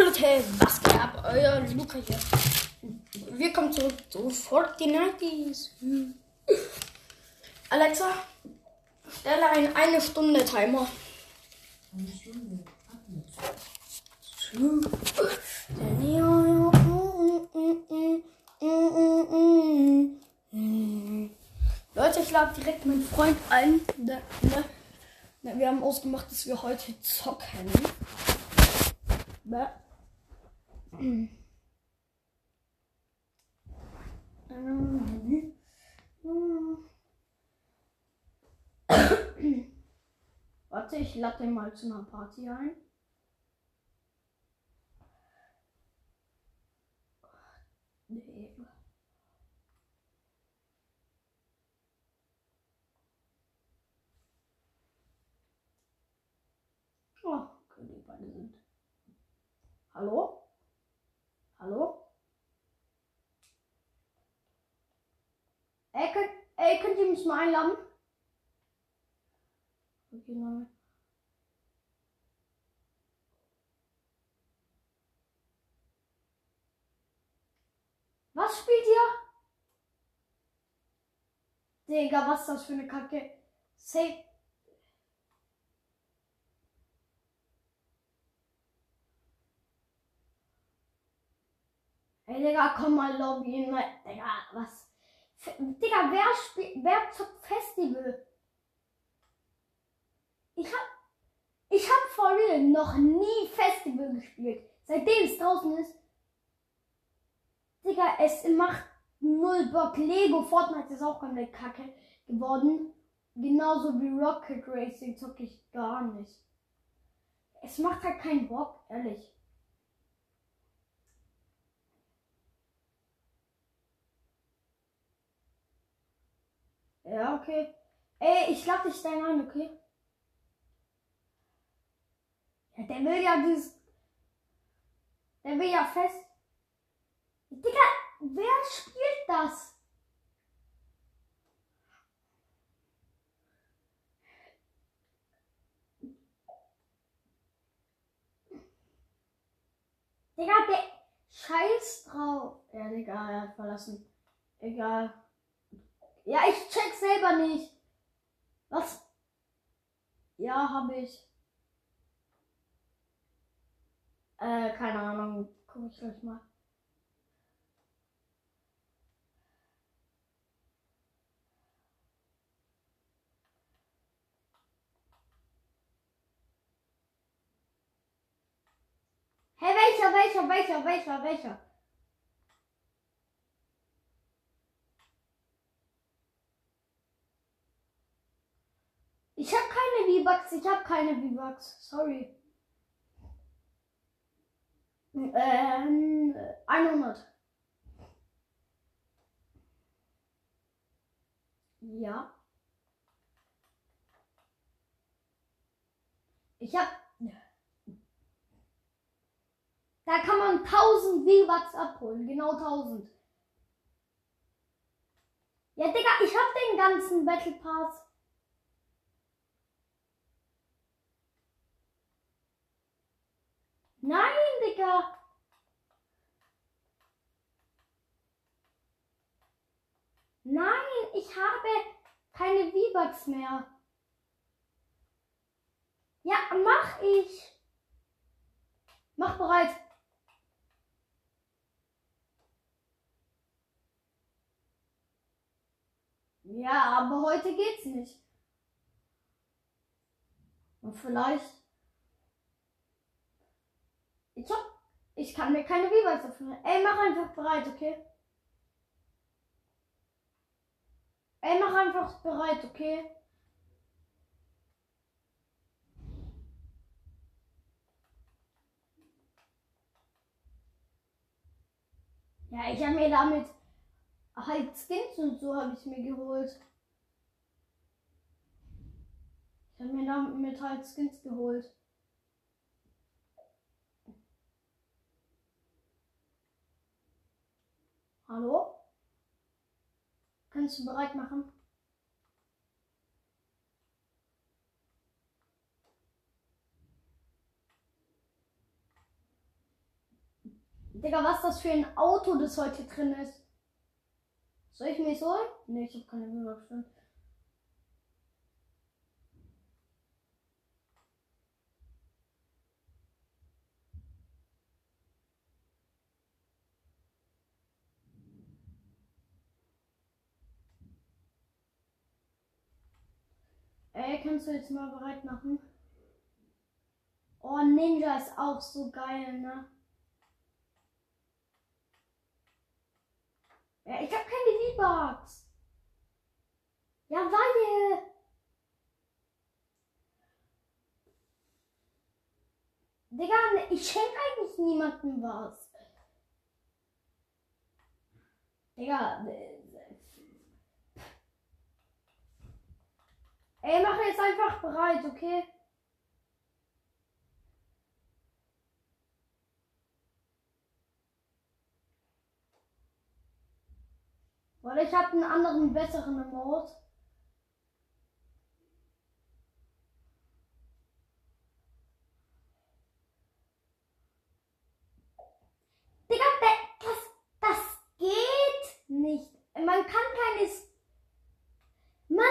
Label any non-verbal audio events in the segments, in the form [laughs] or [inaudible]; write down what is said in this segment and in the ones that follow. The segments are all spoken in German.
Leute, was geht ab? Euer Luca hier. Willkommen zurück zu Fortnite. Alexa, stelle einen eine Stunde Timer. Eine Stunde. Leute, ich lade direkt meinen Freund ein. Ne, ne, ne, wir haben ausgemacht, dass wir heute zocken. [coughs] Warte, ich lade mal zu einer Party ein. Nee. Oh, okay, die beide sind. Hallo? Hallo? Ey, könnt, ey, könnt ihr mich mal einladen? Okay, nein. Was spielt ihr? Digga, was ist das für eine Kacke? Safe. Ey, Digga, komm mal Lobby. Digga, was? F Digga, wer spielt, wer zockt Festival? Ich hab, ich hab for real noch nie Festival gespielt. Seitdem es draußen ist. Digga, es macht null Bock. Lego Fortnite ist auch komplett kacke geworden. Genauso wie Rocket Racing zocke ich gar nicht. Es macht halt keinen Bock, ehrlich. Ja, okay. Ey, ich lade dich dann ein, okay? Ja, der will ja dieses. Der will ja fest. Digga, wer spielt das? Digga, der Scheiß drauf. Ja, Digga, er hat verlassen. Egal. Ja, ich check selber nicht. Was? Ja, habe ich. Äh, keine Ahnung. Guck ich gleich mal. Hey, welcher, welcher, welcher, welcher, welcher? Ich habe keine V-Bucks, ich habe keine V-Bucks. Sorry. Ähm, 100. Ja. Ich hab. Da kann man 1000 V-Bucks abholen. Genau 1000. Ja, Digga, ich hab den ganzen Battle Pass. Nein, Digga. Nein, ich habe keine V-Bucks mehr. Ja, mach ich. Mach bereit. Ja, aber heute geht's nicht. Und vielleicht ich ich kann mir keine V-Bucks öffnen. Ey, mach einfach bereit, okay? Ey, mach einfach bereit, okay? Ja, ich habe mir damit halt Skins und so habe ich mir geholt. Ich habe mir damit halt Skins geholt. Hallo? Kannst du bereit machen? Digga, was das für ein Auto, das heute drin ist. Soll ich mir so? Ne, ich hab keine Führerschein. Ey, kannst du jetzt mal bereit machen? Oh, Ninja ist auch so geil, ne? Ja, ich hab keine V-Bucks. Ja, weil. Digga, ich schenk eigentlich niemandem was. Digga. äh, Ey, mach jetzt einfach bereit, okay? Weil ich habe einen anderen, besseren Emote. Digga, da- das, das geht nicht. Man kann keine... S- Man,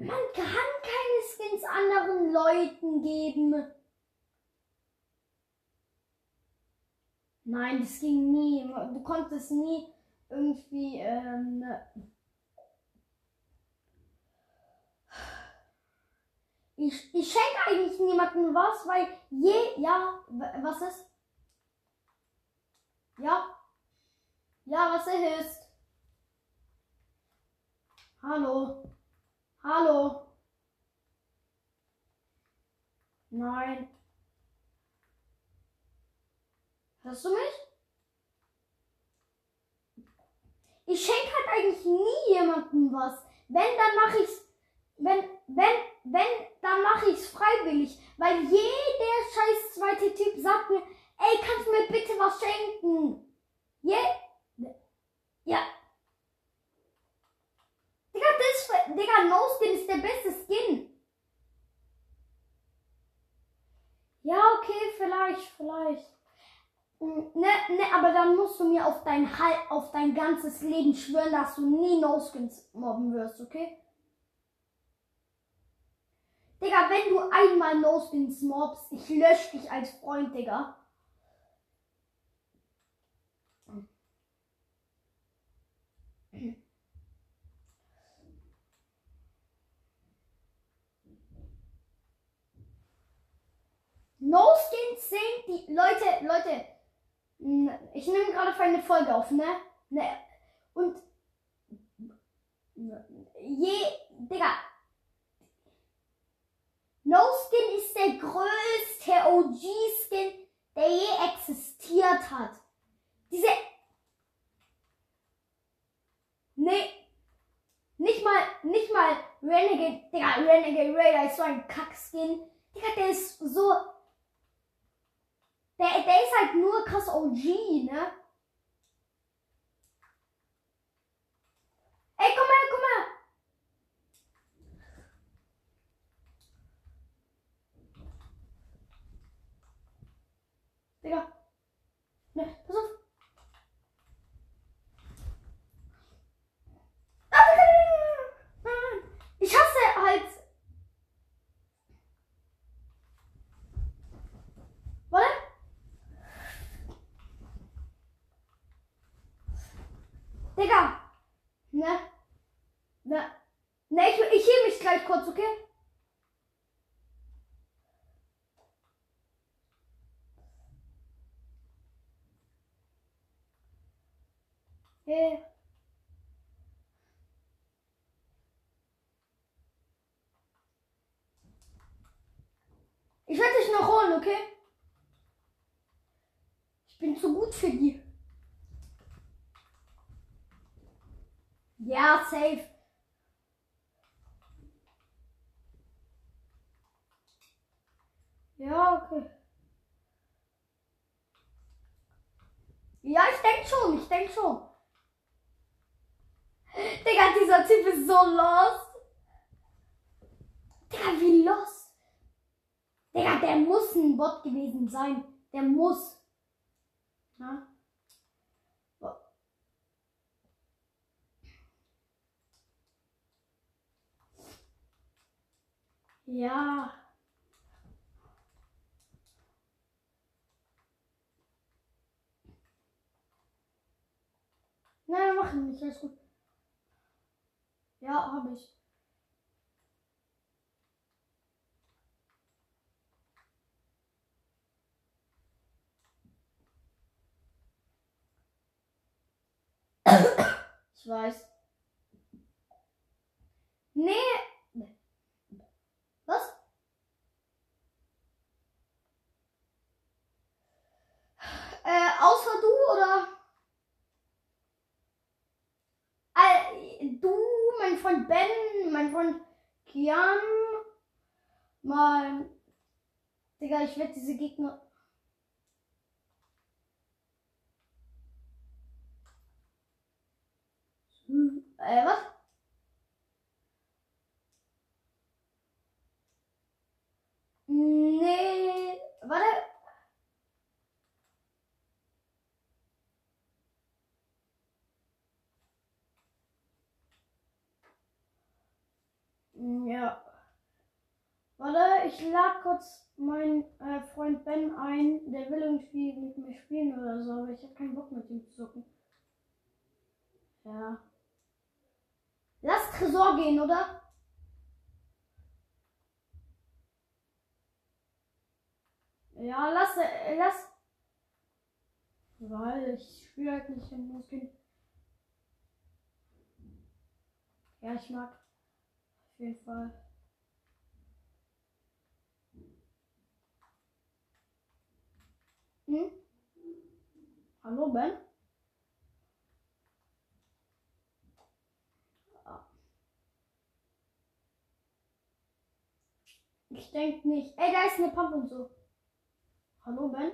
man kann keine Skins anderen Leuten geben. Nein, das ging nie. Du konntest nie irgendwie ähm, ich, ich schenke eigentlich niemandem was, weil je ja was ist? Ja. Ja, was ist? Hallo. Hallo. Nein. Hörst du mich? Ich schenke halt eigentlich nie jemandem was. Wenn, dann mache ich's. Wenn, wenn, wenn, dann mache ich's freiwillig. Weil jeder scheiß zweite Typ sagt mir, ey, kannst du mir bitte was schenken? Je, ja. Digga, das, ist- Digga, No Skin ist der beste Skin. Ja, okay, vielleicht, vielleicht. Ne, ne, aber dann musst du mir auf dein Hal auf dein ganzes Leben schwören, dass du nie No-Skins mobben wirst, okay? Digga, wenn du einmal No-Skins mobst, ich lösche dich als Freund, Digga. No-Skins sind die Leute, Leute, Ich nehme gerade für eine Folge auf, ne? Ne. Und je, Digga. No Skin ist der größte OG-Skin, der je existiert hat. Diese. Nee. Nicht mal, nicht mal Renegade, Digga, Renegade Raider ist so ein Kackskin. Digga, der ist so, der, der ist halt nur krass OG, ne? Ey, komm her, komm her! Digga. Hey. Ich werde dich noch holen, okay? Ich bin zu gut für die. Ja, safe. Ja, okay. Ja, ich denke schon, ich denke schon. Digga, dieser Typ ist so lost. Digga, wie lost. Digga, der muss ein Bot gewesen sein. Der muss. Ja. Ja. Nein, mach ich nicht, alles gut. Ja, habe ich. Ich weiß. Nee. Was? Äh, außer du oder? Äh, du, mein Freund Ben, mein Freund Kian, mein. Digga, ich werde diese Gegner. Äh, was? Nee, warte. Ja. Warte, ich lade kurz meinen äh, Freund Ben ein. Der will irgendwie mit mir spielen oder so, aber ich habe keinen Bock mit ihm zu zocken. Ja. Lass Tresor gehen, oder? Ja, lass, äh, lass. Weil ich spiele halt nicht in Muskeln. Ja, ich mag. Jeden Fall. Hm? Hallo, Ben? Ich denke nicht. Ey, da ist eine Pump und so. Hallo, Ben?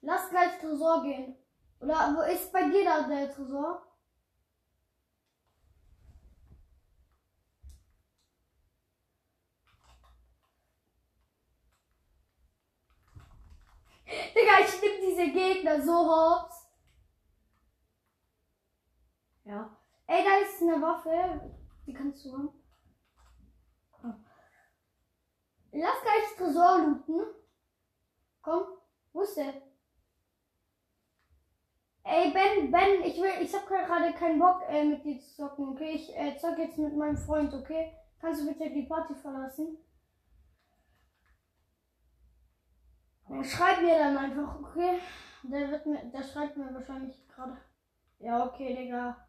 Lass gleich Tresor gehen. Oder wo ist bei dir da der Tresor? [laughs] Digga, ich nehm diese Gegner so hops. Ja. Ey, da ist eine Waffe. Die kannst du haben. Ah. Lass gleich Tresor looten. Komm, wo ist der? Ey, Ben, Ben, ich will, ich hab gerade keinen Bock äh, mit dir zu zocken, okay? Ich äh, zock jetzt mit meinem Freund, okay? Kannst du bitte die Party verlassen? Ja, schreib mir dann einfach, okay? Der wird mir, der schreibt mir wahrscheinlich gerade. Ja, okay, Digga.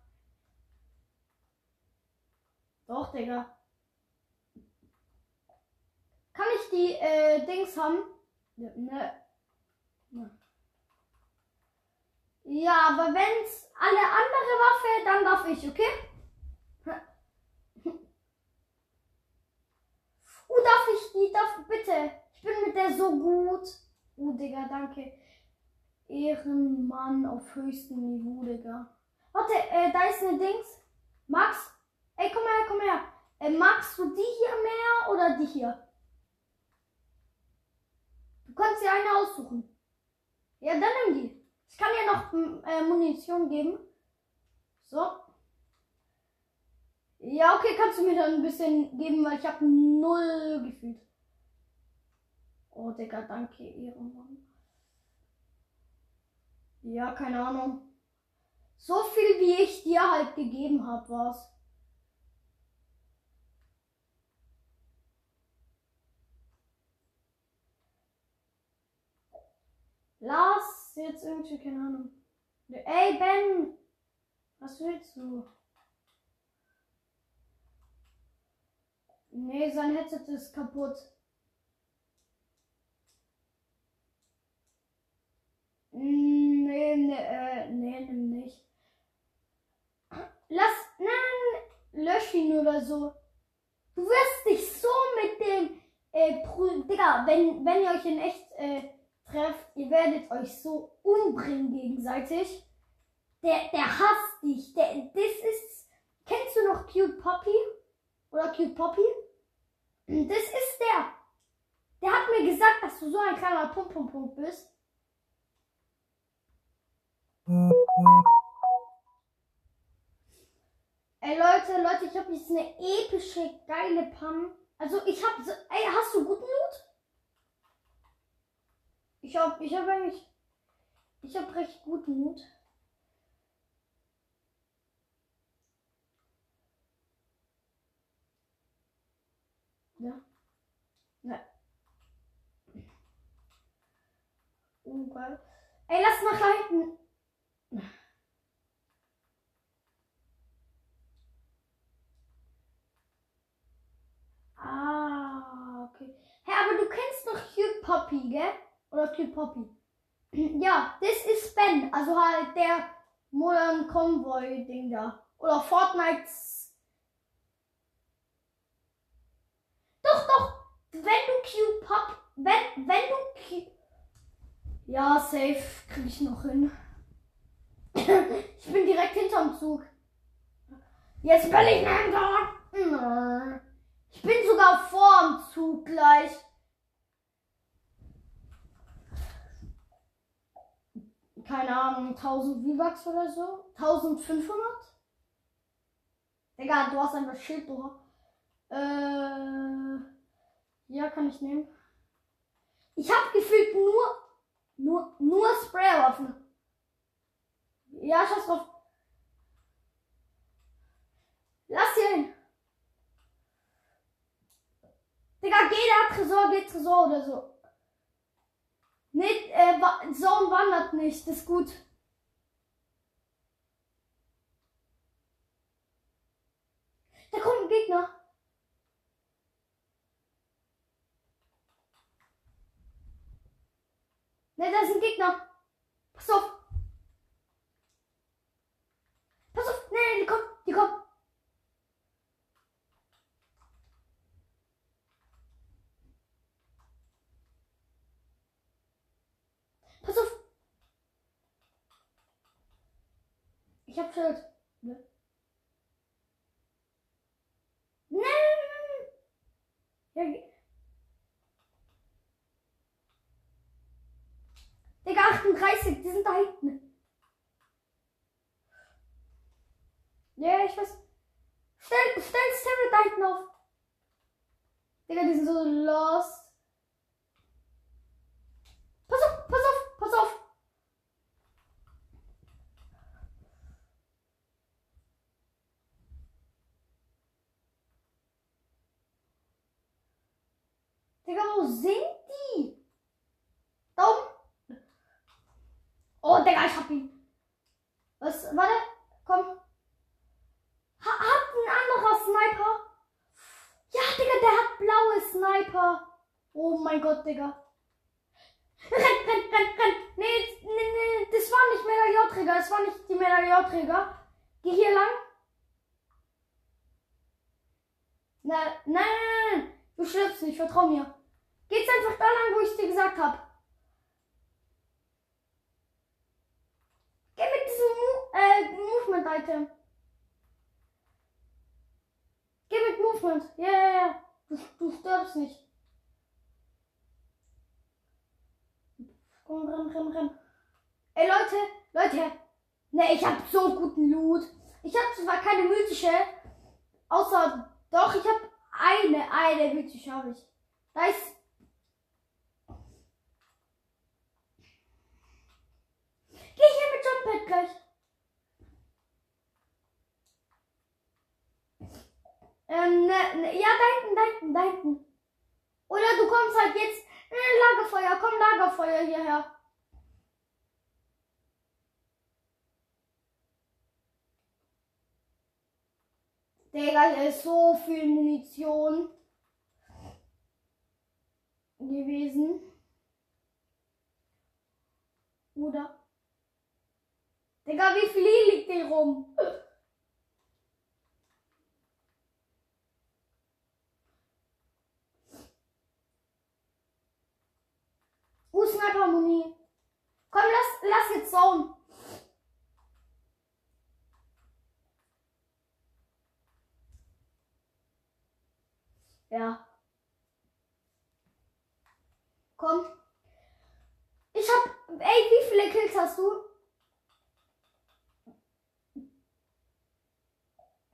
Doch, Digga. Kann ich die äh, Dings haben? Ne. ne. Ja, aber wenn's alle andere Waffe, dann darf ich, okay? [laughs] Uh, darf ich die, darf, bitte. Ich bin mit der so gut. Uh, Digga, danke. Ehrenmann auf höchstem Niveau, Digga. Warte, äh, da ist eine Dings. Max? Ey, komm her, komm her. Äh, magst du die hier mehr oder die hier? Du kannst dir eine aussuchen. Ja, dann nimm die. Ich kann dir noch äh, Munition geben. So. Ja, okay, kannst du mir dann ein bisschen geben, weil ich habe null gefühlt. Oh, Digga, danke, Ehrenmann. Ja, keine Ahnung. So viel, wie ich dir halt gegeben habe, war's. Lars, jetzt irgendwie, keine Ahnung. Ey, Ben! Was willst du? Nee, sein Headset ist kaputt. Nee, nee, äh, nee, nimm nicht. Lass, nein, lösch ihn oder so. Du wirst dich so mit dem, äh, Prü Digga, wenn, wenn ihr euch in echt, äh, trefft, ihr werdet euch so umbringen gegenseitig. Der, der hasst dich. Der, das ist, kennst du noch Cute Poppy? Oder Cute Poppy? Das ist der. Der hat mir gesagt, dass du so ein kleiner Punkt bist? Ey Leute, Leute, ich habe jetzt eine epische, geile Pam. Also ich habe, so, ey, hast du guten Loot? Ich hab, ich habe eigentlich, ich habe recht guten Loot. Ja. Ja. Oh, geil. Ey, lass nach da hinten. Ah, okay. Hä, aber du kennst doch Cute Poppy, gell? Oder Cute Poppy. [clears throat] Ja, das ist Ben. Also halt der Modern Convoy-Ding da. Oder Fortnite's. Doch, doch. Wenn du Cute Pop. Wenn, wenn du Cute. Ja, safe. Krieg ich noch hin. [clears throat] ich bin direkt hinterm Zug. Jetzt bin ich hinter. Ich bin sogar vorm Zug gleich. Keine Ahnung, 1000 V-Bucks oder so? 1500? Egal, du hast einfach Schild, du. Äh, ja, kann ich nehmen. Ich habe gefühlt nur, nur, nur Spraywaffen. Ja, scheiß drauf. Lass hier hin. Digga, geh da, Tresor, geh Tresor oder so. Nee, äh, Zone wandert nicht, das ist gut. Da kommt ein Gegner. Ne, da ist ein Gegner. Pass auf. Pass auf. Nee, die kommen, die kommen. Pass auf. Ich hab Schild. Ne? Nein. Ja, Digga, 38, die sind da hinten. Ja, ich weiß. Stell, stell Stereo da hinten auf. Digga, die sind so lost. Pass auf, pass auf. Digga, wo sind die? Da oben. Oh, Digga, ich hab ihn. Was? Warte, komm. Ha, hat ein anderer Sniper? Ja, Digga, der hat blaue Sniper. Gott, Digga. Renn, renn, renn, renn. Nee, nee, nee, das war nicht Medaillon-Träger. Das war nicht die Medaillon-Träger. Geh hier lang. Na, nein, nein, nein. Du stirbst nicht, vertrau mir. Geh jetzt einfach da lang, wo ich dir gesagt habe. Geh mit diesem Mo äh, Movement-Item. Geh mit Movement. Ja, ja, ja. Du, du stirbst nicht. Komm, renn, renn. Ey, Leute, Leute. Ne, ich hab so guten Loot. Ich hab zwar keine mythische, außer, doch, ich hab eine, eine mythische habe ich. Da ist, geh hier mit Jumppad gleich. Ähm, ne, ne, ja, da hinten, da hinten, da hinten. Oder du kommst halt jetzt, äh, Lagerfeuer, komm, Lagerfeuer hierher. Digga, hier ist so viel Munition gewesen. Oder? Digga, wie viel liegt hier rum? Uh, Sniper-Muni. Komm, lass, lass jetzt Zone. Ja. Komm. Ich hab. Ey, wie viele Kills hast du?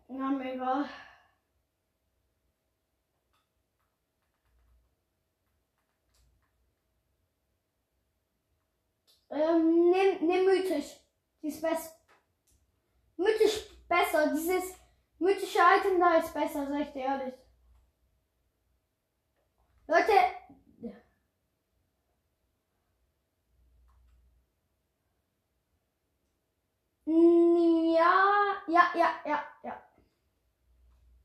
Na, mir egal. Ähm, nimm, nimm mythisch. Die ist besser. Mythisch besser. Dieses mythische Item da ist besser, sag ich dir ehrlich. Leute. Ja, ja, ja, ja, ja.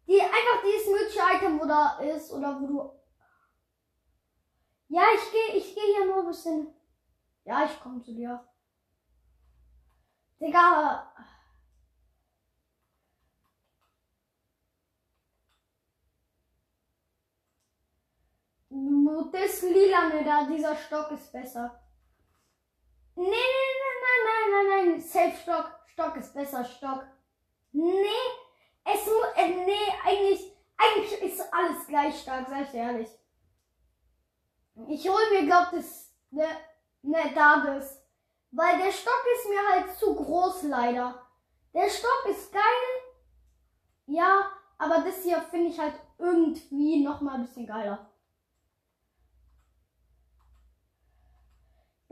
Die, einfach dieses mythische Item, wo da ist, oder wo du. Ja, ich gehe, ich gehe hier nur ein bisschen. Ja, ich komme zu dir. Digga. Das Lilane da, dieser Stock ist besser. Nee, nee, nee, nein, nein, nein, nein. Safe Stock. Stock ist besser, Stock. Nee, es muss, äh, nee, eigentlich, eigentlich ist alles gleich stark, sag ich ehrlich. Ich hol mir, glaub, das, ne, ne, da das. Weil der Stock ist mir halt zu groß, leider. Der Stock ist geil. Ja, aber das hier finde ich halt irgendwie noch mal ein bisschen geiler.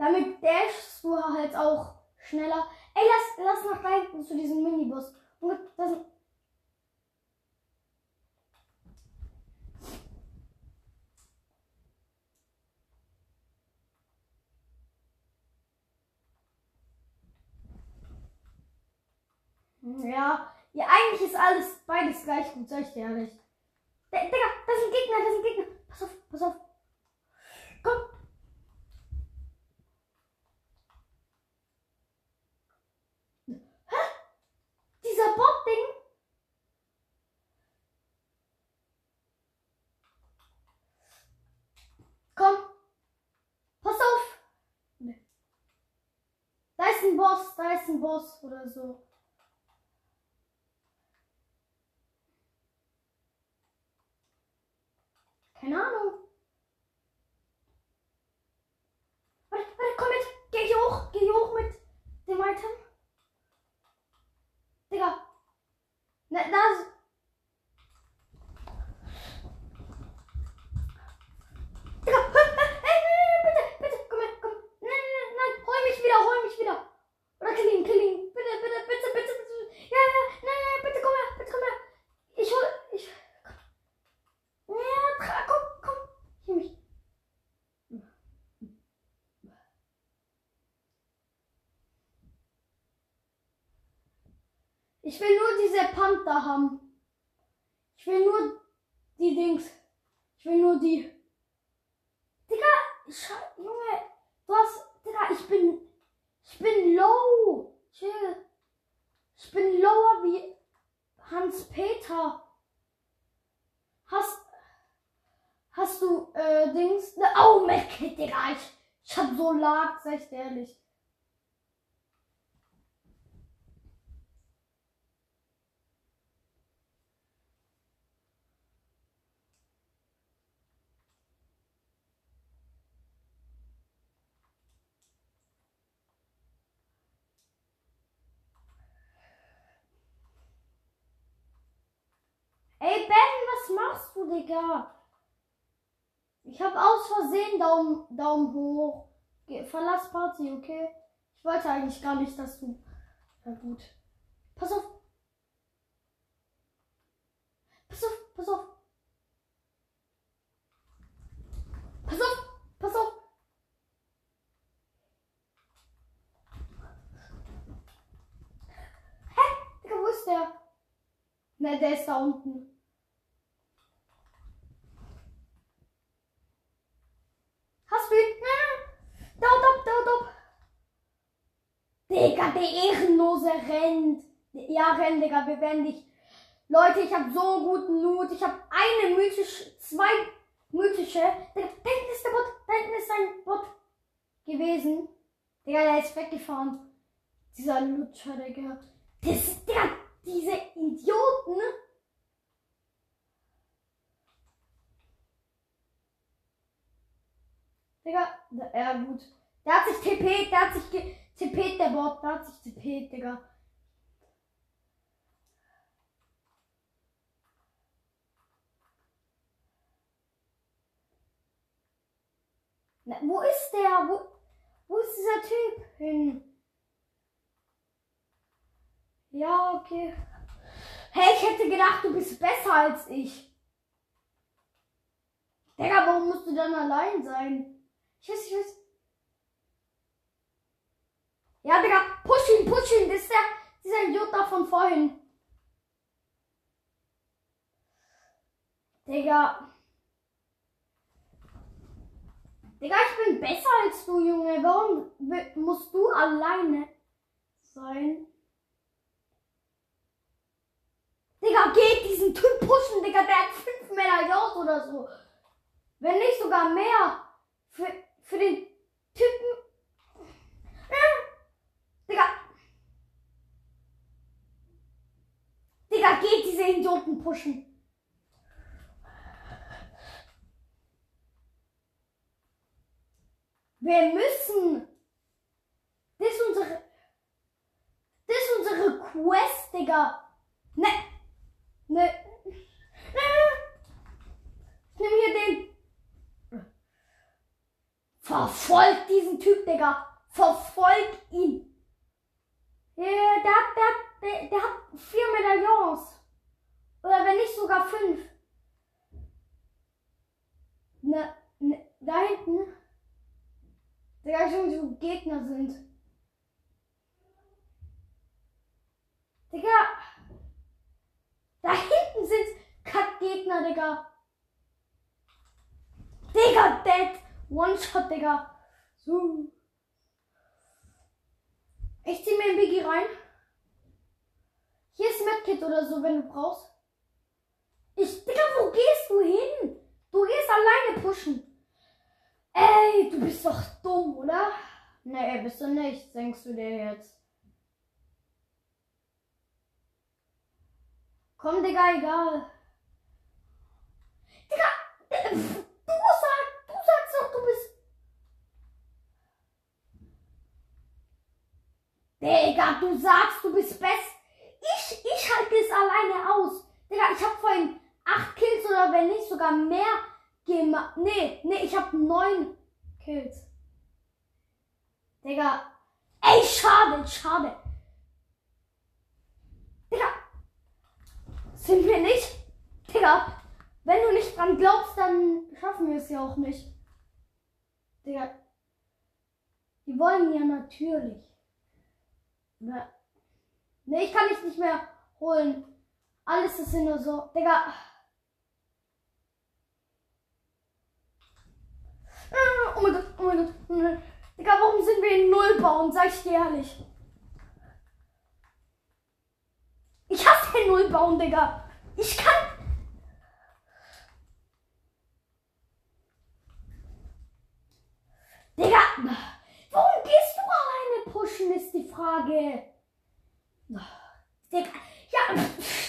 Damit dashst du halt auch schneller. Ey, lass, lass da hinten zu diesem Minibus. Und das, ja, ja, eigentlich ist alles beides gleich gut, sag ich dir ehrlich. D Digga, das sind Gegner, das sind Gegner. Pass auf, pass auf. Komm. Hä? Dieser Bot-Ding? Komm. Pass auf. Nee. Da ist ein Boss oder so. Keine Ahnung. Warte, warte, komm mit. Geh hier hoch. Geh hier hoch mit dem Item. Digga. Na, da ist... Digga. Hey, hey, bitte, bitte, komm her, komm. Nein, nein, nein, hol mich wieder, hol mich wieder. Oder kill ihn, kill ihn. Bitte, bitte, bitte, bitte, bitte. Ja, ja, nein, nein, bitte, komm her, bitte, komm her. Ich hol, ich... Ja, tra- komm, komm. Hier mich. Ich will nur diese Panther haben. Ich will nur die Dings. Ich will nur die. Digga, Sche- Junge, du hast. Digga, ich bin. Ich bin low. Chill. Ich bin lower wie Hans-Peter. Hast. Hast du, äh, Dings? Ne, oh, Medkit, Digga. Ich, ich hab so lag, sag ich dir ehrlich. Ey, Ben, was machst du, Digga? Ich hab aus Versehen Daumen, Daumen hoch. Geh, verlass Party, okay? Ich wollte eigentlich gar nicht, dass du. Na gut. Pass auf. Pass auf, pass auf. Pass auf, pass auf. Hä? Digga, wo ist der? Ne, der ist da unten. Hast du ihn? Nein, nein. Dort ab, dort ab. Digga, der Ehrenlose rennt. Ja, renn, Digga, wir dich. Leute, ich habe so guten Loot. Ich habe eine mythische, zwei mythische. Digga, da hinten ist der Bot. Da hinten ist ein Bot gewesen. Digga, der ist weggefahren. Dieser Lutscher, Digga. Das, Digga, diese Idioten. Digga, ja gut. Der hat sich TP, der hat sich ge- TP, der Bot, der hat sich TP, Digga. Na, wo ist der? Wo, wo ist dieser Typ hin? Ja, okay. Hey, ich hätte gedacht, du bist besser als ich. Digga, warum musst du dann allein sein? Ich weiß, ich weiß. Ja, Digga, push ihn, push ihn. Das ist der, dieser Idiot da von vorhin. Digga. Digga, ich bin besser als du, Junge. Warum musst du alleine sein? Digga, geht diesen Typ pushen, Digga. Der hat fünf Medaillons oder so. Wenn nicht sogar mehr. Für, für den Typen. Ah. Digga. Digga, geht diese Idioten pushen. Wir müssen. Das ist unsere. Das ist unsere Quest, Digga. Ne. Ne. Ne. Ich nehme hier den. Verfolgt diesen Typ, Digga. Verfolgt ihn. Ja, der hat, der, hat- der, hat vier Medaillons. Oder wenn nicht sogar fünf. Ne, ne, da hinten. Digga, schon so Gegner sind. Digga. Da hinten sind Kackgegner, Digga. Digga, dead. One-Shot, Digga. So. Ich zieh mir ein Biggie rein. Hier ist Medkit oder so, wenn du brauchst. Ich, Digga, wo gehst du hin? Du gehst alleine pushen. Ey, du bist doch dumm, oder? Nee, bist du nicht, denkst du dir jetzt. Komm, Digga, egal. Digga, äh, pff, du sagst, du sagst doch, du bist. Digga, du sagst, du bist best. Ich, ich halte es alleine aus. Digga, ich hab vorhin acht Kills oder wenn nicht sogar mehr gemacht. Nee, nee, ich hab neun Kills. Digga. Ey, schade, schade. Digga. Sind wir nicht? Digga. Wenn du nicht dran glaubst, dann schaffen wir es ja auch nicht. Digga. Die wollen ja natürlich. Nee, ich kann dich nicht mehr holen. Alles ist der so. Digga. Ah, Oh mein Gott, oh mein Gott. oh mein Gott. Digga, warum sind wir in Nullbaum? Sag ich dir ehrlich. Ich hasse den Nullbaum, Digga. Ich kann. Digga, pushen, ist die Frage. Digga, ja,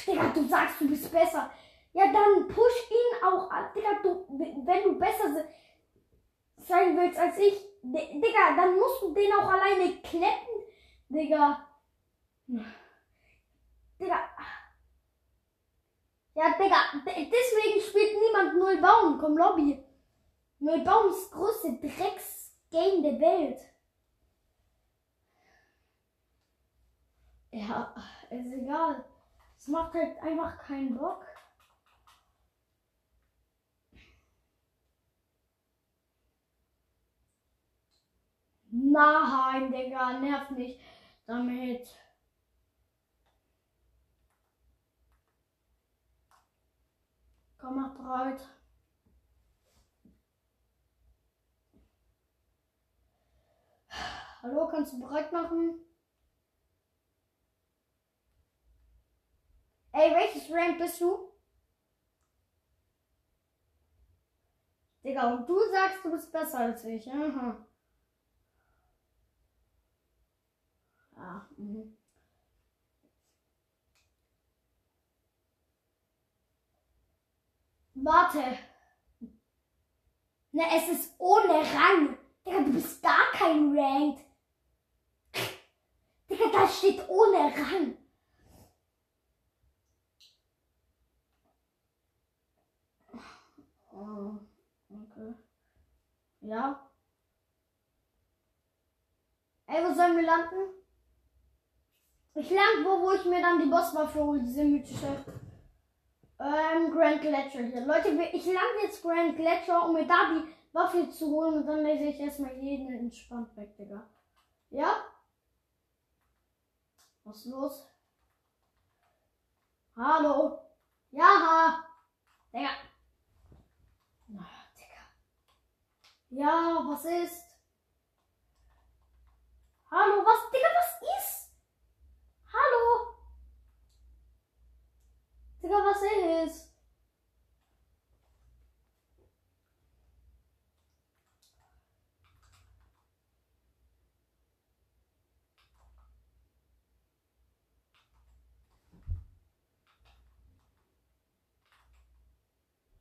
Digga, du sagst, du bist besser. Ja, dann push ihn auch an. Digga, du, wenn du besser se- sein willst als ich, Di- Digga, dann musst du den auch alleine kleppen, Digga. Digga. Ja, Digga, de- deswegen spielt niemand Null Baum. Komm, Lobby. Null Baum ist größte Drecksgame der Welt. Ja, ist egal. Es macht halt einfach keinen Bock. Nein, Digga, nerv nicht damit. Komm, mach bereit. Hallo, kannst du bereit machen? Ey, welches Rank bist du? Digga, und du sagst, du bist besser als ich. Aha. Ah, mhm. Warte. Ne, es ist ohne Rang. Digga, du bist gar kein Ranked. Digga, da steht ohne Rang. Oh, okay. Ja. Ey, wo sollen wir landen? Ich land wo, wo ich mir dann die Bosswaffe hole, diese mythische. Ähm, Grand Gletscher hier. Leute, ich lande jetzt Grand Gletscher, um mir da die Waffe zu holen und dann lese ich erstmal jeden entspannt weg, Digga. Ja? Was ist los? Hallo? Ja, Digga. Na, Digga. Ja, was ist? Hallo, was? Digga, was ist? Hallo? Digga, was ist?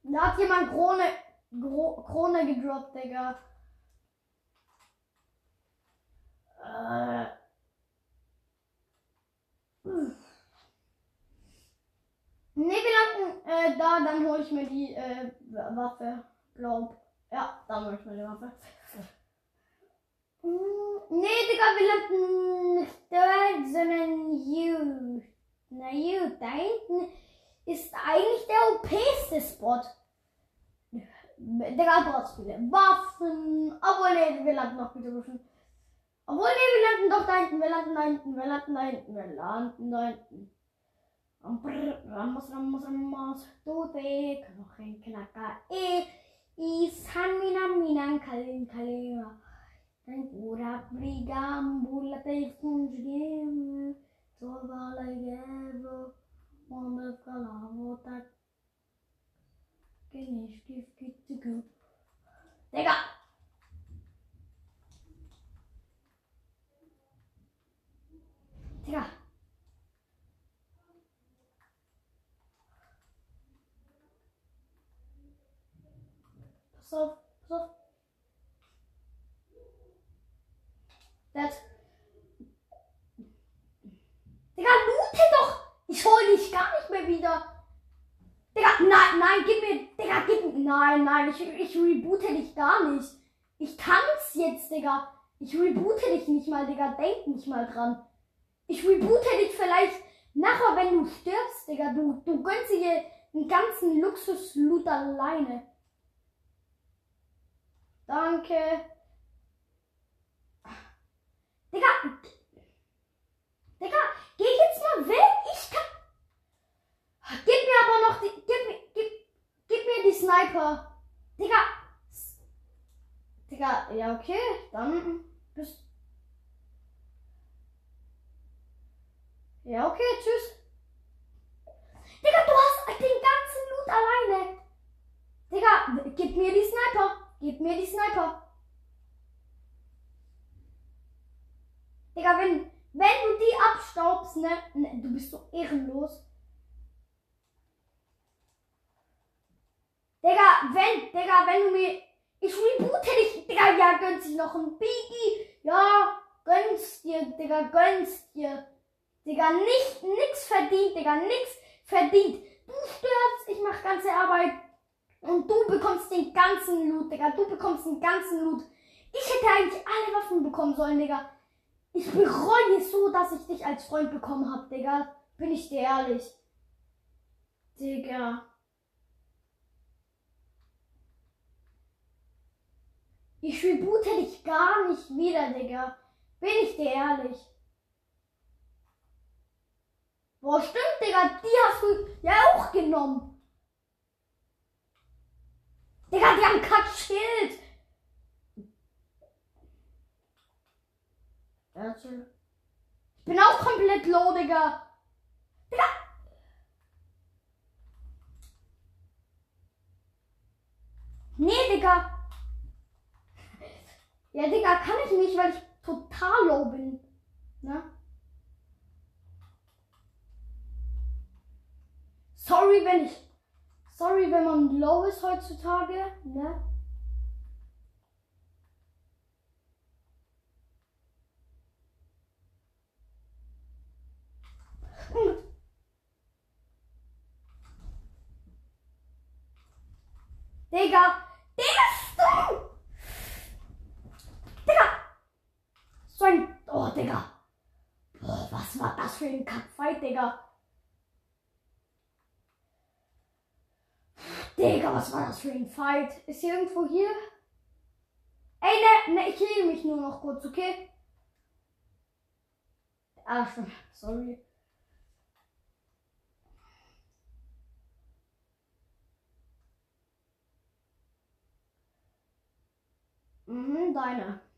Da hat jemand Krone, Gro Krone gedroppt, Digga. Äh. Ne, wir landen äh, da, dann hole ich mir die äh, Waffe. Glaub. Ja, dann hole ich mir die Waffe. Ne, Digga, wir landen nicht dort, sondern you. Na, you, da hinten ist eigentlich der OP-ste Spot. Digga, du hast viele Waffen. Obwohl, ne, wir landen noch wieder Waffen. Obwohl, ne, wir landen doch da hinten, wir landen da hinten, wir landen da hinten, wir landen da hinten. Ramos, Ramos, Ramos, Tote, Knochen, Knacker, E, Isan, Minan, Minan, Kalin, Kalima. Dein Bruder, Brigam, Bulate, Funjgem, Zovala, Gebo, Wonder, Kalavo, Tak. Genish, Gift, Gift, go. Digga! Digga! Pass auf, pass auf. Das. Digga, loote doch! Ich hol dich gar nicht mehr wieder. Digga, nein, nein, gib mir, Digga, gib mir, nein, nein, ich, ich reboote dich gar nicht. Ich kann's jetzt, Digga. Ich reboote dich nicht mal, Digga, denk nicht mal dran. Ich reboote dich vielleicht nachher, wenn du stirbst, Digga. Du, du gönnst dir einen ganzen Luxus-Loot alleine. Danke. Digga. Digga, geh jetzt mal weg. Ich kann. Gib mir aber noch die. Gib mir. Gib, gib mir die Sniper. Digga. Digga, ja, okay. Dann bist. Ja, okay, tschüss. Digga, du hast den ganzen Loot alleine. Digga, gib mir die Sniper. Gib mir die Sniper. Digga, wenn, wenn du die abstaubst, ne, ne, du bist so ehrenlos. Digga, wenn, Digga, wenn du mir, ich reboote dich, Digga, ja, gönnst dich noch ein Biggie, ja, gönnst dir, Digga, gönnst dir. Digga, nicht, nix verdient, Digga, nix verdient. Du stirbst, ich mach ganze Arbeit. Und du bekommst den ganzen Loot, Digga. Du bekommst den ganzen Loot. Ich hätte eigentlich alle Waffen bekommen sollen, Digga. Ich bereue so, dass ich dich als Freund bekommen hab, Digga. Bin ich dir ehrlich. Digga. Ich reboote dich gar nicht wieder, Digga. Bin ich dir ehrlich. Boah, stimmt, Digga. Die hast du ja auch genommen. Digga, die haben kein Schild. Ich bin auch komplett low, Digga. Digga. Nee, Digga. Ja, Digga, kann ich nicht, weil ich total low bin. Ne? Sorry, wenn ich. Sorry, wenn man low ist heutzutage, ne? Digga! Digga, Digga, So ein. Oh, Digga! Boah, was war das für ein Kackfight, Digga? Digga, was war das für ein Fight? Ist hier irgendwo hier? Ey, ne, ne, ich hehle mich nur noch kurz, okay? Ah, schon. Sorry. Mhm, deine.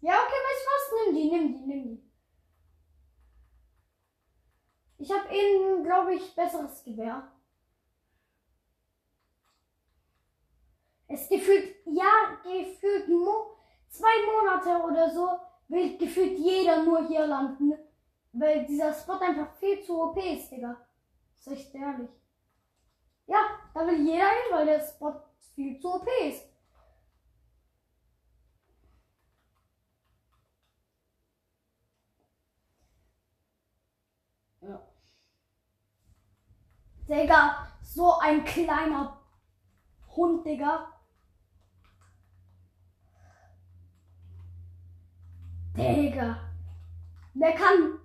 Ja, okay, weißt du was? Nimm die, nimm die, nimm die. Ich habe eben, glaube ich, besseres Gewehr. Es gefühlt, ja, gefühlt mo zwei Monate oder so will gefühlt jeder nur hier landen. Weil dieser Spot einfach viel zu OP ist, Digga. Ich dir ehrlich. Ja, da will jeder hin, weil der Spot viel zu OP ist. Ja. Digga, so ein kleiner Hund, Digga. Digga. Der kann.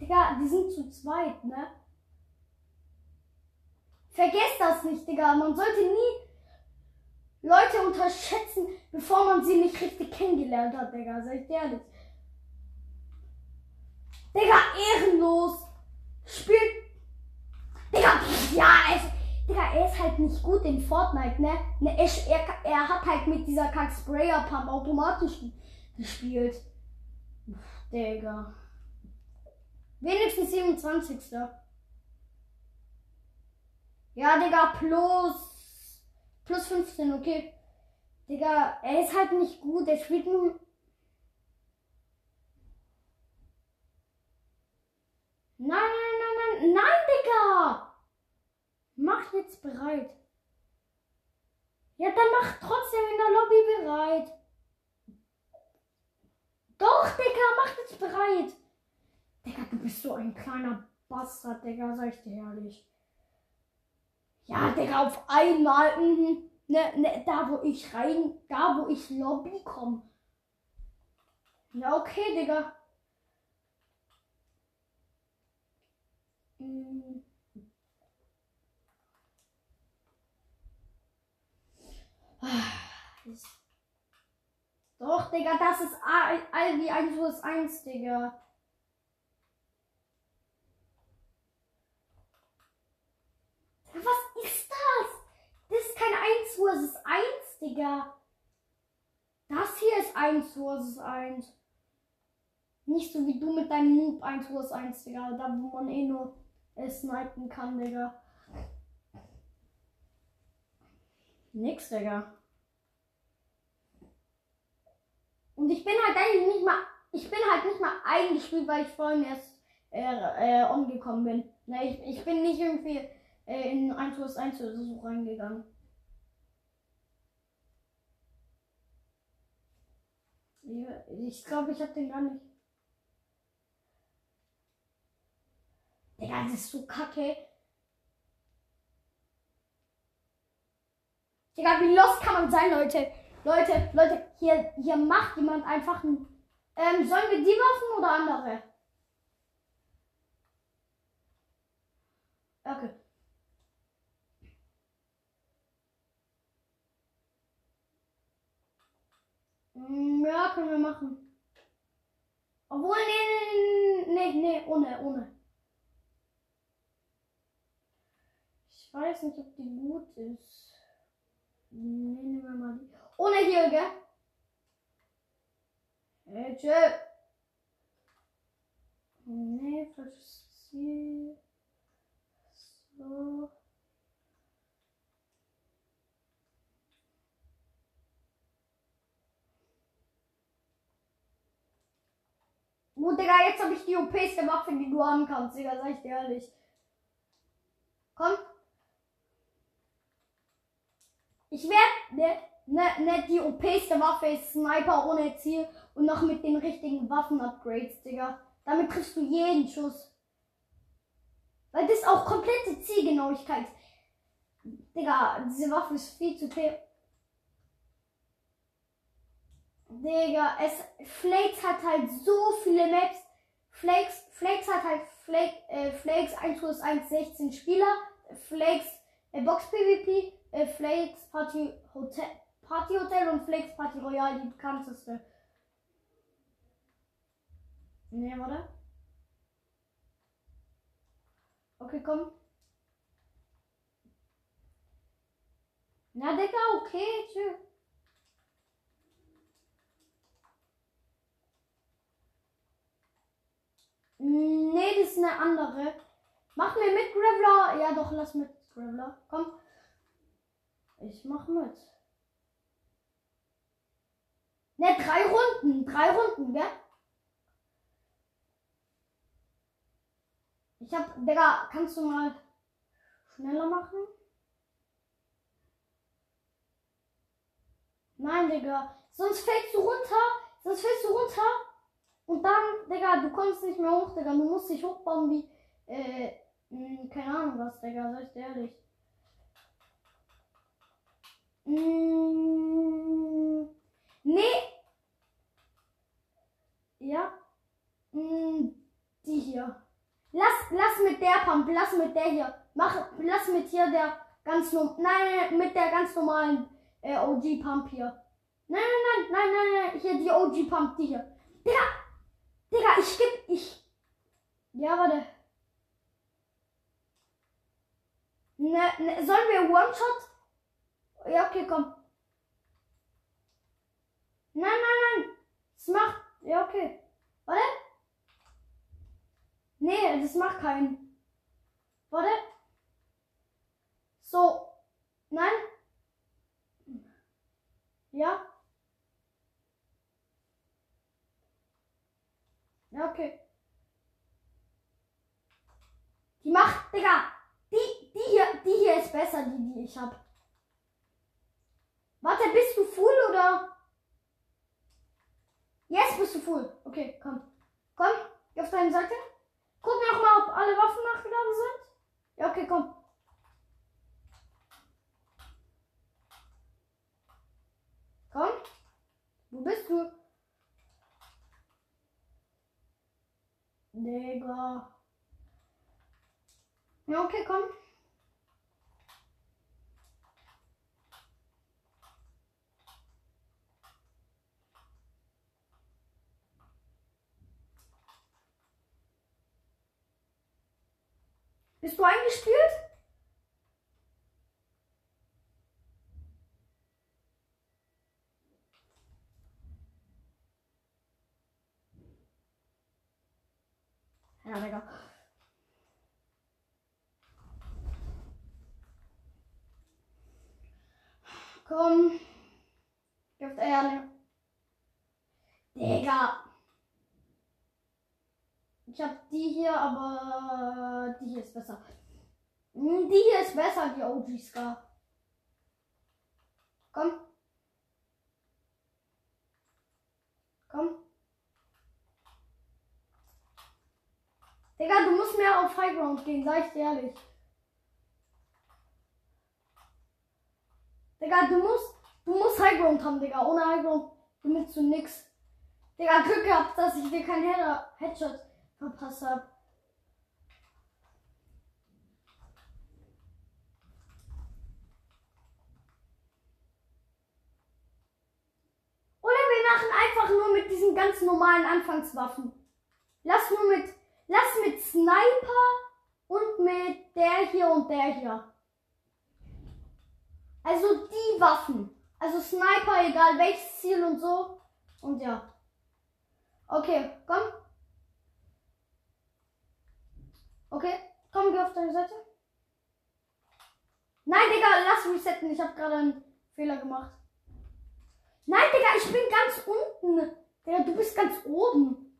Digga, die sind zu zweit, ne? Vergesst das nicht, Digga. Man sollte nie Leute unterschätzen, bevor man sie nicht richtig kennengelernt hat, Digga. Sag ehrlich. Digga, ehrenlos. Spielt. Digga, ja, es, Digga, er ist halt nicht gut in Fortnite, ne? ne er, er, er hat halt mit dieser Kack Sprayer Pump automatisch gespielt. Digga. Wenigstens 27. Ja, Digga, plus. Plus 15, okay. Digga, er ist halt nicht gut. Er spielt nur. Nein, nein, nein, Digga! Mach jetzt bereit. Ja, dann mach trotzdem in der Lobby bereit. Doch, Digga, mach jetzt bereit. Digga, du bist so ein kleiner Bastard, Digga, sag ich dir ehrlich. Ja, Digga, auf einmal, mhm, ne, ne, da wo ich rein, da wo ich Lobby komme. Ja, okay, Digga. Doch, Digga, das ist all, wie 1 vs 1, Digga. Was ist das? Das ist kein 1 vs 1, Digga. Das hier ist 1 vs 1. Nicht so wie du mit deinem Noob 1 vs 1, Digga. Da wo man eh nur äh, snipen kann, Digga. Nix, Digga. Und ich bin halt eigentlich nicht mal, ich bin halt nicht mal eingespielt, weil ich vorhin erst äh, äh, umgekommen bin. Ne, ich, ich bin nicht irgendwie äh, in 1 vs 1 oder reingegangen. Ich glaube, ich habe den gar nicht. Digga, das ist so kacke. Digga, wie los kann man sein, Leute? Leute, Leute, hier, hier macht jemand einfach ein. Ähm, sollen wir die Waffen oder andere? Okay. Mm, Ja, können wir machen. Obwohl, nee, nee, nee, nee, ohne, ohne. Ich weiß nicht, ob die gut ist. Nee, nehmen wir mal die. Ohne hier, gell? Hey, chill. Nee, falsches Ziel. So. Gut, Digga, jetzt habe ich die OPste Waffe, die du haben kannst, Digga, sag ich dir ehrlich. Komm. Ich werde, ne, ne, ne, die OPste Waffe ist Sniper ohne Ziel und noch mit den richtigen Waffen-Upgrades, Digga. Damit kriegst du jeden Schuss. Weil das ist auch komplette Zielgenauigkeit. Digga, diese Waffe ist viel zu p. Digga, es Flakes hat halt so viele Maps. Flakes, Flakes hat halt Flake, äh, Flakes 1 plus 1 16 Spieler. Flakes äh, Box PvP, äh, Flakes Party Hotel, Party Hotel und Flakes Party Royale, die bekannteste. Ne, warte. Okay, komm. Na, Digga, okay, tschüss. Nee, das ist eine andere. Mach mir mit Graveler. Ja, doch, lass mit Graveler. Komm. Ich mach mit. Ne, drei Runden. Drei Runden, gell? Ich hab, Digga, kannst du mal schneller machen? Nein, Digga. Sonst fällst du runter. Sonst fällst du runter. Und dann, Digga, du kommst nicht mehr hoch, Digga. Du musst dich hochbauen wie, äh, mh, keine Ahnung was, Digga. Sag ich dir ehrlich. Mm, nee. Ja. Mm, die hier. Lass, lass mit der Pump, lass mit der hier. Mach, lass mit hier der ganz norm, nein, mit der ganz normalen äh, OG Pump hier. Nein, nein, nein, nein, nein, nein, hier die OG Pump, die hier. Digga, Digga, ich geb, ich. Ja, warte. Ne, ne, sollen wir One-Shot? Ja, okay, komm. Nein, nein, nein. Das macht. Ja, okay. Warte. Nee, das macht keinen. Warte. So. Nein. Ja. Ja, okay. Die macht, Digga. Die, die hier, die hier ist besser, die, die ich hab. Warte, bist du full oder? Jetzt bist du full. Okay, komm. Komm, geh auf deine Seite. Guck noch mal, ob alle Waffen nachgeladen sind. Ja, okay, komm. Komm. Wo bist du? Digga. Ja, okay, komm. Bist du eingespielt? Ja, Digga. Komm. Gibt ehrlich. Digga. Ich hab die hier, aber die hier ist besser. Hm, Die hier ist besser, die OG Scar. Komm. Komm. Digga, du musst mehr auf Highground gehen, sag ich dir ehrlich. Digga, du musst, du musst Highground haben, Digga. Ohne Highground benutzt du nix. Digga, Glück gehabt, dass ich dir keinen Headshot verpasst hab. Oder wir machen einfach nur mit diesen ganz normalen Anfangswaffen. Lass nur mit, lass mit Sniper und mit der hier und der hier. Also die Waffen. Also Sniper, egal welches Ziel und so. Und ja. Okay, komm. Okay, komm, geh auf deine Seite. Nein, Digga, lass resetten. Ich habe gerade einen Fehler gemacht. Nein, Digga, ich bin ganz unten. Digga, du bist ganz oben.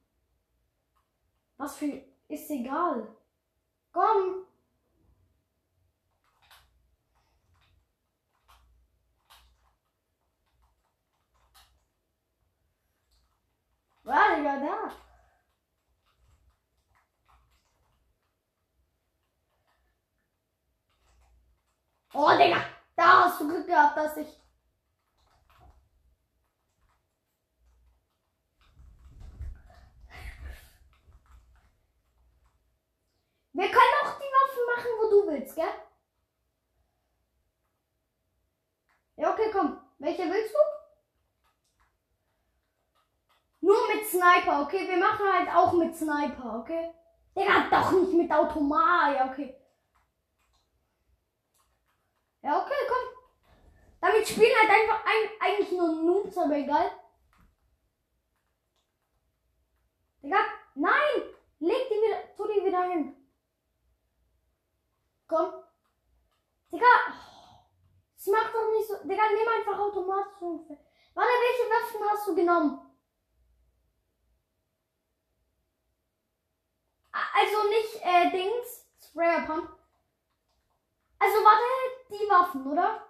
Was für. Ist egal. Komm. War Digga, da. Oh, Digga. Da hast du Glück gehabt, dass ich. Wir können auch die Waffen machen, wo du willst, gell? Ja, okay, komm. Welche willst du? Nur mit Sniper, okay? Wir machen halt auch mit Sniper, okay? Digga, doch nicht mit Automat. Ja, okay. Ja, okay, komm. Damit spielen halt einfach ein, eigentlich nur Noobs, aber egal. Digga, nein! Leg die wieder, tu die wieder hin. Komm. Digga, das macht doch nicht so. Digga, nimm einfach automatisch. Warte, welche Waffen hast du genommen? Also nicht äh, Dings, Sprayer Pump. Also warte, die Waffen, oder?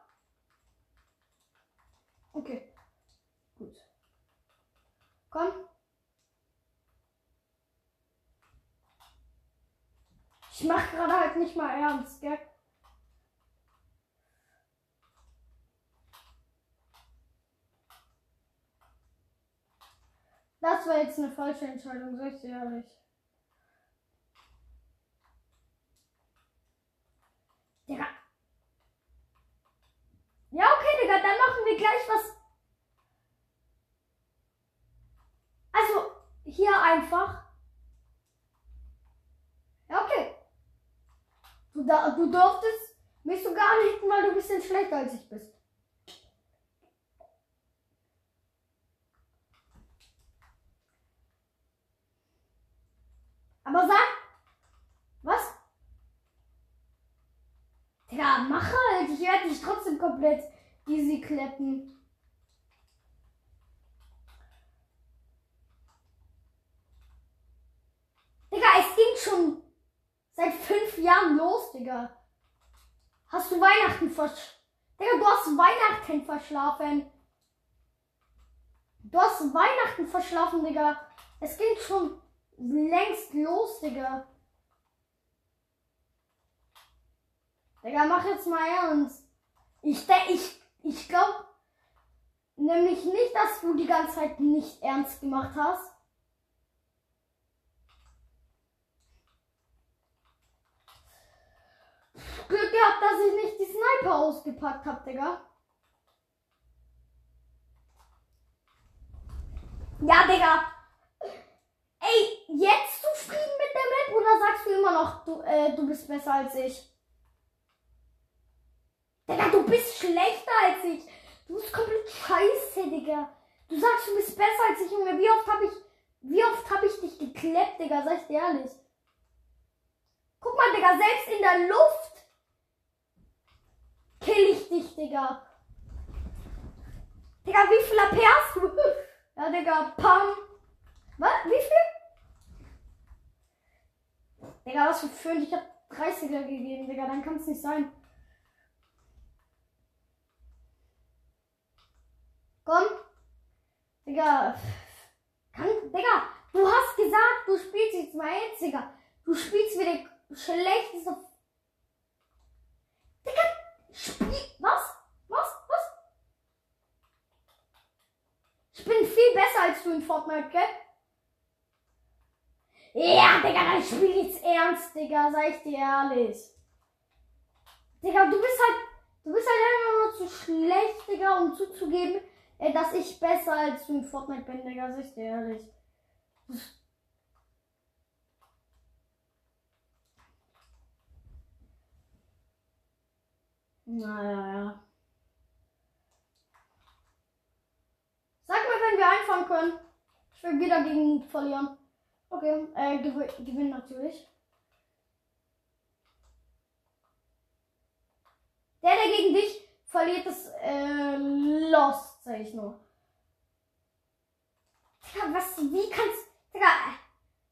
Okay. Gut. Komm. Ich mach gerade halt nicht mal ernst, gell? Das war jetzt eine falsche Entscheidung, sag ich dir ehrlich. Digga. Ja, okay, Digga, dann machen wir gleich was. Also, hier einfach. Ja, okay. Du, da, du durftest mich so gar nicht, weil du ein bisschen schlechter als ich bist. Aber sag, was? Digga, mach halt. Ich werde dich trotzdem komplett kleppen. Digga, es ging schon seit fünf Jahren los, Digga. Hast du Weihnachten versch... Digga, du hast Weihnachten verschlafen. Du hast Weihnachten verschlafen, Digga. Es ging schon längst los, Digga. Digga, mach jetzt mal ernst. Ich denke, ich, ich glaube nämlich nicht, dass du die ganze Zeit nicht ernst gemacht hast. Glück gehabt, dass ich nicht die Sniper ausgepackt hab, Digga. Ja, Digga. Ey, jetzt zufrieden mit der Map oder sagst du immer noch, du, äh, du bist besser als ich? Digga, du bist schlechter als ich. Du bist komplett scheiße, Digga. Du sagst, du bist besser als ich, Junge. Wie oft hab ich, wie oft hab ich dich gekleppt, Digga? Sag ich dir ehrlich. Guck mal, Digga, selbst in der Luft kill ich dich, Digga. Digga, wie viel AP hast du? [laughs] Ja, Digga, pam. Was? Wie viel? Digga, was für fünf? Ich hab 30er gegeben, Digga. Dann kann es nicht sein. Komm. Digga. Kann, Digga, du hast gesagt, du spielst jetzt mal jetzt, Digga. Du spielst wie der schlechteste. Digga, spiel. Was? Was? Was? Ich bin viel besser als du in Fortnite, gell? Ja, Digga, dann spiel jetzt ernst, Digga, sag ich dir ehrlich. Digga, du bist halt, du bist halt einfach nur zu schlecht, Digga, um zuzugeben, äh, dass ich besser als in Fortnite bin, Digga, sag ich dir ehrlich. Naja, ja. Sag mir, wenn wir einfahren können. Ich will wieder gegen Noob verlieren. Okay, äh, gew gewinnen natürlich. Der, der gegen dich verliert, ist äh, lost, sag ich nur. Digga, was, wie kannst, Digga,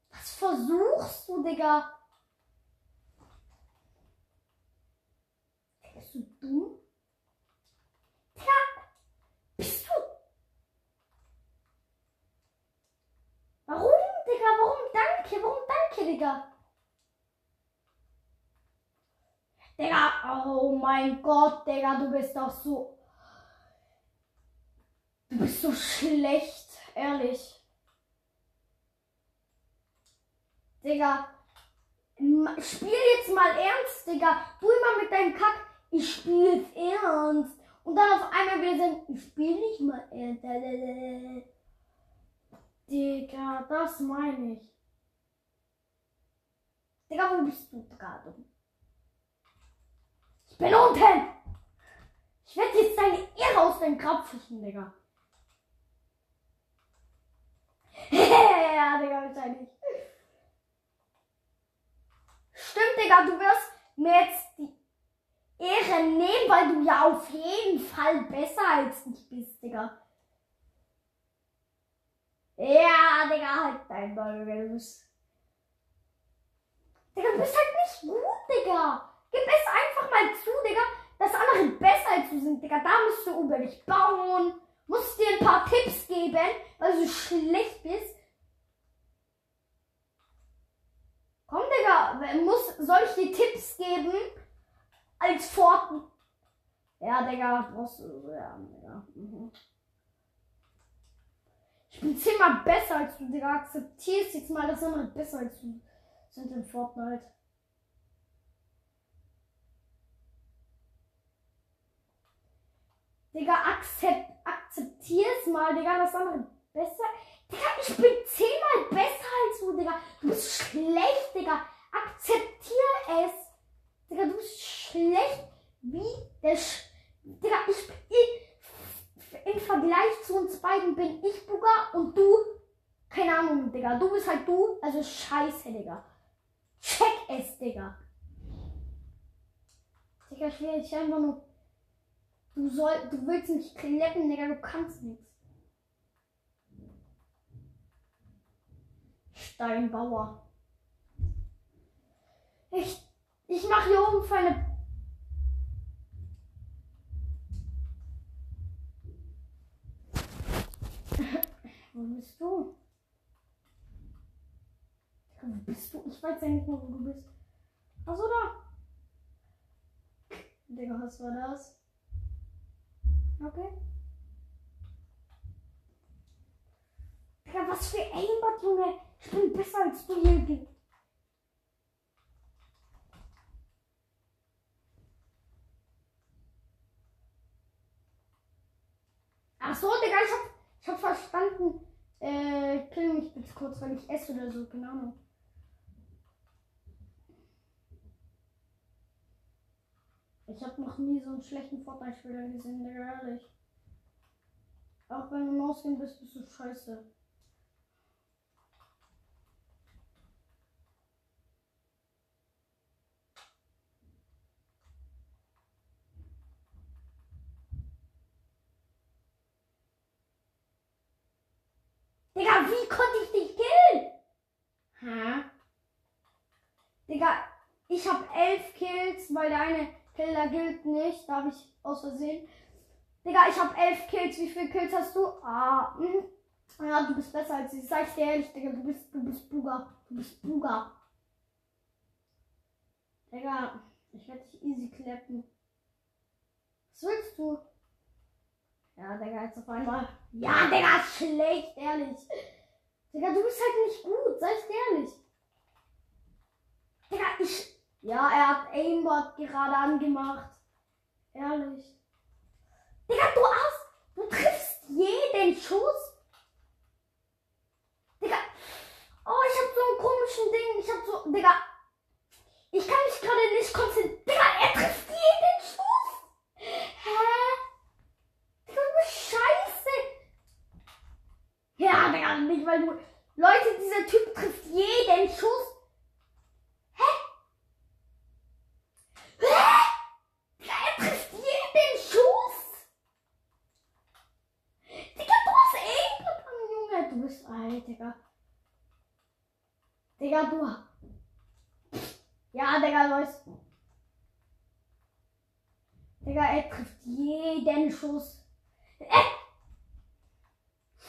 was versuchst du, Digga? Bist du dumm? Digga, bist du Warum, Digga? Warum danke? Warum danke, Digga? Digga, oh mein Gott, Digga, du bist doch so. Du bist so schlecht, ehrlich. Digga, spiel jetzt mal ernst, Digga. Du immer mit deinem Kack, ich spiel jetzt ernst. Und dann auf einmal wieder sagen, ich spiel nicht mal ernst. Digga, das meine ich. Digga, wo bist du gerade? Ich bin unten! Ich werde jetzt deine Ehre aus deinem Grab fischen, Digga. Ja, Digga, wahrscheinlich. Stimmt, Digga, du wirst mir jetzt die Ehre nehmen, weil du ja auf jeden Fall besser als ich bist, Digga. Ja, Digga, halt dein Ball, du bist. Digga, du bist halt nicht gut, Digga. Gib es einfach mal zu, Digga, dass andere besser als du sind, Digga. Da musst du über dich bauen. Musst dir ein paar Tipps geben, weil du schlecht bist. Komm, Digga, muss, dir Tipps geben? Als Forten. Ja, Digga, brauchst du. Ja, Digga. Mhm. Ich bin zehnmal besser als du, Digga. Akzeptierst jetzt mal, dass andere besser als du sind in Fortnite. Digga, akzept, akzeptier's mal, Digga, dass andere besser. Digga, ich bin zehnmal besser als du, Digga. Du bist schlecht, Digga. Akzeptier es. Digga, du bist schlecht wie der Sch Digga, ich. Ich, Im Vergleich zu uns beiden bin ich Buga und du. Keine Ahnung, Digga. Du bist halt du. Also scheiße, Digga. Check es, Digga. Digga, ich will dich einfach nur. Du soll, du willst mich kleppen, Digga, du kannst nichts. Steinbauer. Ich, ich mache hier oben für eine. [laughs] Wo bist du? Wo bist du? Ich weiß ja nicht mehr, wo du bist. Achso, da. Digga, was war das? Okay. Digga, was für Aimbot, Junge. Ich bin besser als du hier. Ge- Ach so, Digga, ich hab, ich hab verstanden. Äh, kill mich bitte kurz, weil ich esse oder so, keine Ahnung. Ich habe noch nie so einen schlechten Fortnite-Spieler gesehen, ehrlich. Auch wenn du Mausgame bist, bist du scheiße. Digga, wie konnte ich dich killen? Hä? Digga, ich habe elf Weil der eine Killer gilt nicht. Da habe ich aus Versehen. Digga, ich habe elf Kills. Wie viele Kills hast du? Ah, hm. Ja, du bist besser als ich. Sag ich dir ehrlich, Digga, du bist, du bist Buga. Du bist Buga. Digga, ich werde dich easy klappen. Was willst du? Ja, Digga, jetzt auf einmal. Ja, Digga, schlecht, ehrlich. Digga, du bist halt nicht gut, sag ich dir ehrlich. Digga, ich. Ja, er hat Aimbot gerade angemacht. Ehrlich. Digga, du hast. Du triffst jeden Schuss. Digga. Oh, ich hab so einen komischen Ding. Ich hab so. Digga. Ich kann mich gerade nicht konzentrieren. Digga, er trifft jeden Schuss. Hä? Digga, du bist scheiße. Ja, Digga, nicht weil du. Leute, dieser Typ trifft jeden Schuss. Hä? Hä? Digga, er trifft jeden Schuss. Digga, du hast Aimbot an, Junge. Du bist alt, Digga. Digga, du. Ja, Digga, Leute. Digga, er trifft jeden Schuss. Äh.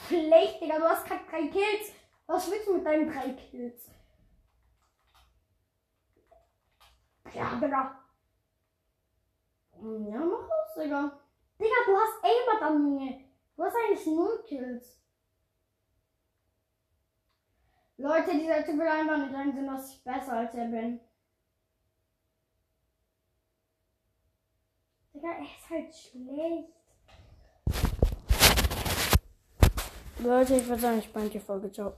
Schlecht, Digga, du hast gerade drei Kills. Was willst du mit deinen drei Kills? Ja, Digga. Ja, mach aus, Digga. Digga, du hast Aimbot an Junge. Du hast eigentlich null Kills. Leute, dieser Typ will einfach nicht einsehen, dass ich besser als er bin. Digga, er ist halt schlecht. Leute, ich würde sagen, ich beende die Folge. Ciao.